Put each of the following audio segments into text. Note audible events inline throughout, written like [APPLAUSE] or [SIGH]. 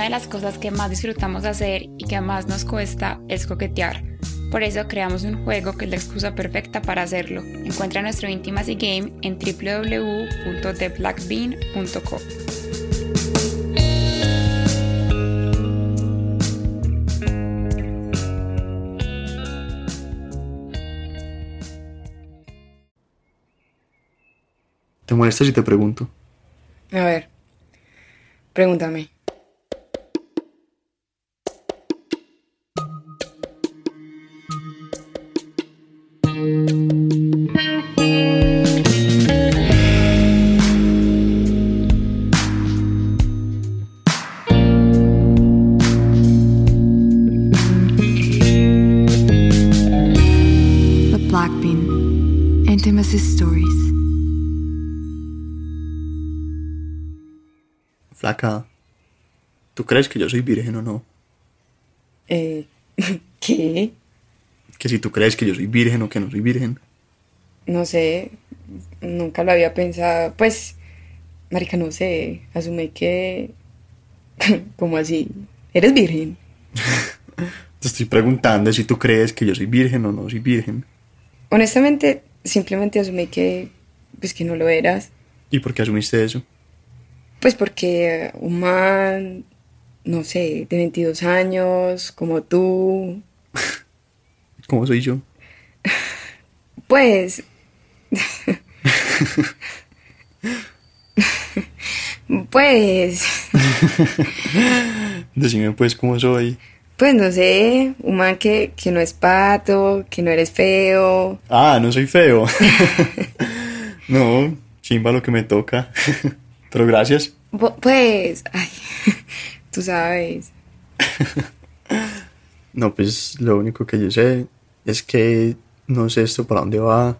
Una de las cosas que más disfrutamos hacer y que más nos cuesta es coquetear. Por eso creamos un juego que es la excusa perfecta para hacerlo. Encuentra nuestro Intimacy Game en www.theblackbean.co. ¿Te molesta si te pregunto? A ver, pregúntame. Flaca, ¿tú crees que yo soy virgen o no? Eh, [LAUGHS] ¿Qué? Que si tú crees que yo soy virgen o que no soy virgen. No sé, nunca lo había pensado. Pues, marica, no sé, asumí que... [LAUGHS] ¿Cómo así? ¿Eres virgen? [LAUGHS] Te estoy preguntando si tú crees que yo soy virgen o no soy virgen. Honestamente, simplemente asumí que... Pues que no lo eras. ¿Y por qué asumiste eso? Pues porque un man, no sé, de 22 años, como tú, [LAUGHS] ¿Cómo soy yo? pues... [LAUGHS] pues... [LAUGHS] Decime pues cómo soy. Pues no sé, un man que, que no es pato, que no eres feo. Ah, no soy feo. no, chimba lo que me toca. Pero gracias. Pues, ay, [LAUGHS] tú sabes. [LAUGHS] No, pues lo único que yo sé es que no sé esto para dónde va,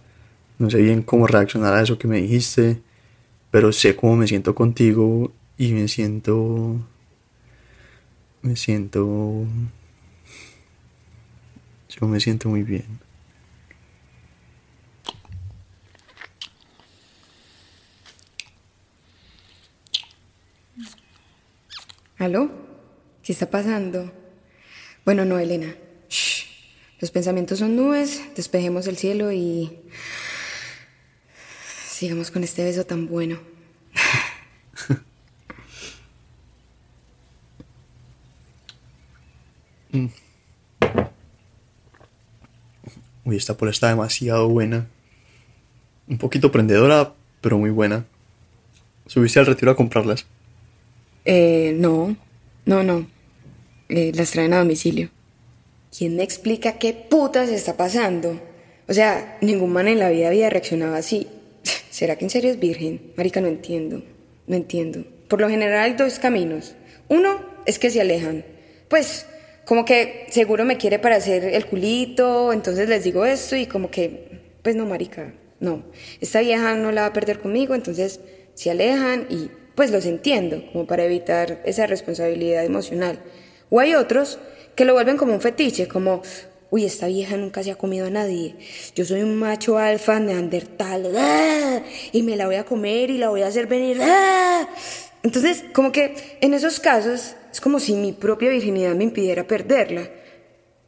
no sé bien cómo reaccionar a eso que me dijiste, pero sé cómo me siento contigo y me siento... Me siento... Yo me siento muy bien. ¿Aló? ¿Qué está pasando? Bueno, no, Elena. Shh. Los pensamientos son nubes, despejemos el cielo y... Sigamos con este beso tan bueno. [LAUGHS] Uy, esta pola está demasiado buena. Un poquito prendedora, pero muy buena. ¿Subiste al retiro a comprarlas? Eh, no, no, no. Eh, las traen a domicilio. ¿Quién me explica qué putas está pasando? O sea, ningún man en la vida había reaccionado así. [LAUGHS] ¿Será que en serio es virgen? Marica, no entiendo. No entiendo. Por lo general hay dos caminos. Uno es que se alejan. Pues, como que seguro me quiere para hacer el culito, entonces les digo esto y como que, pues no, marica, no. Esta vieja no la va a perder conmigo, entonces se alejan y pues los entiendo, como para evitar esa responsabilidad emocional. O hay otros que lo vuelven como un fetiche, como, uy, esta vieja nunca se ha comido a nadie. Yo soy un macho alfa neandertal, ¡ah! y me la voy a comer y la voy a hacer venir. ¡ah! Entonces, como que en esos casos es como si mi propia virginidad me impidiera perderla.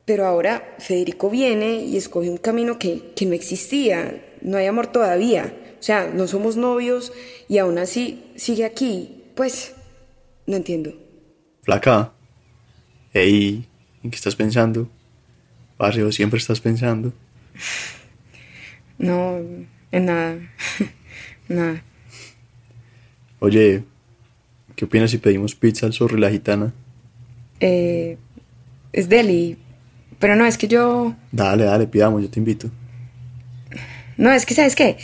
Pero ahora Federico viene y escoge un camino que, que no existía, no hay amor todavía. O sea, no somos novios y aún así sigue aquí. Pues, no entiendo. Flaca. Ey, ¿en qué estás pensando? Barrio, siempre estás pensando. No, en nada. [LAUGHS] nada. Oye, ¿qué opinas si pedimos pizza al zorro y la gitana? Eh, es Deli. Pero no, es que yo... Dale, dale, pidamos, yo te invito. No, es que, ¿sabes qué?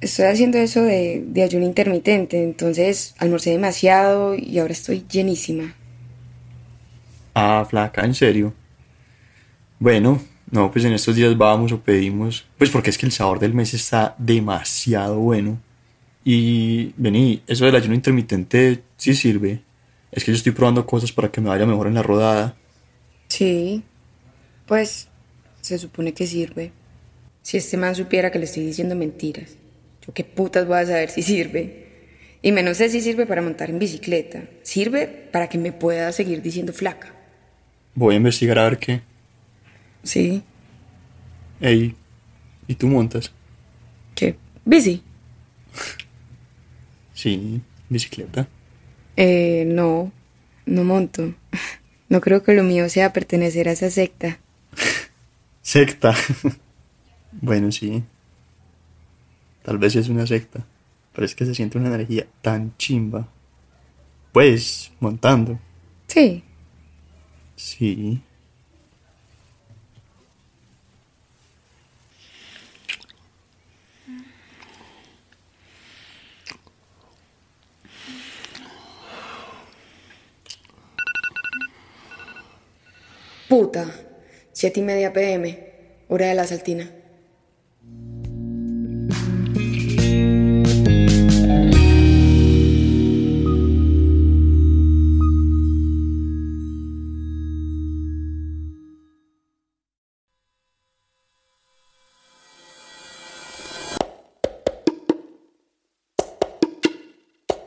Estoy haciendo eso de, de ayuno intermitente, entonces almorcé demasiado y ahora estoy llenísima. Ah, flaca, ¿en serio? Bueno, no, pues en estos días vamos o pedimos. Pues porque es que el sabor del mes está demasiado bueno. Y vení, eso del ayuno intermitente sí sirve. Es que yo estoy probando cosas para que me vaya mejor en la rodada. Sí, pues se supone que sirve. Si este man supiera que le estoy diciendo mentiras, yo qué putas voy a saber si sirve. Y menos sé si sirve para montar en bicicleta. Sirve para que me pueda seguir diciendo flaca. Voy a investigar a ver qué. Sí. Ey, ¿y tú montas? ¿Qué? ¿Bici? Sí, bicicleta. Eh, no. No monto. [LAUGHS] No creo que lo mío sea pertenecer a esa secta. [LAUGHS] Secta. [LAUGHS] bueno, sí. Tal vez es una secta. Pero es que se siente una energía tan chimba. Pues, montando. Sí. Sí. Puta. Siete y media pm. Hora de la saltina.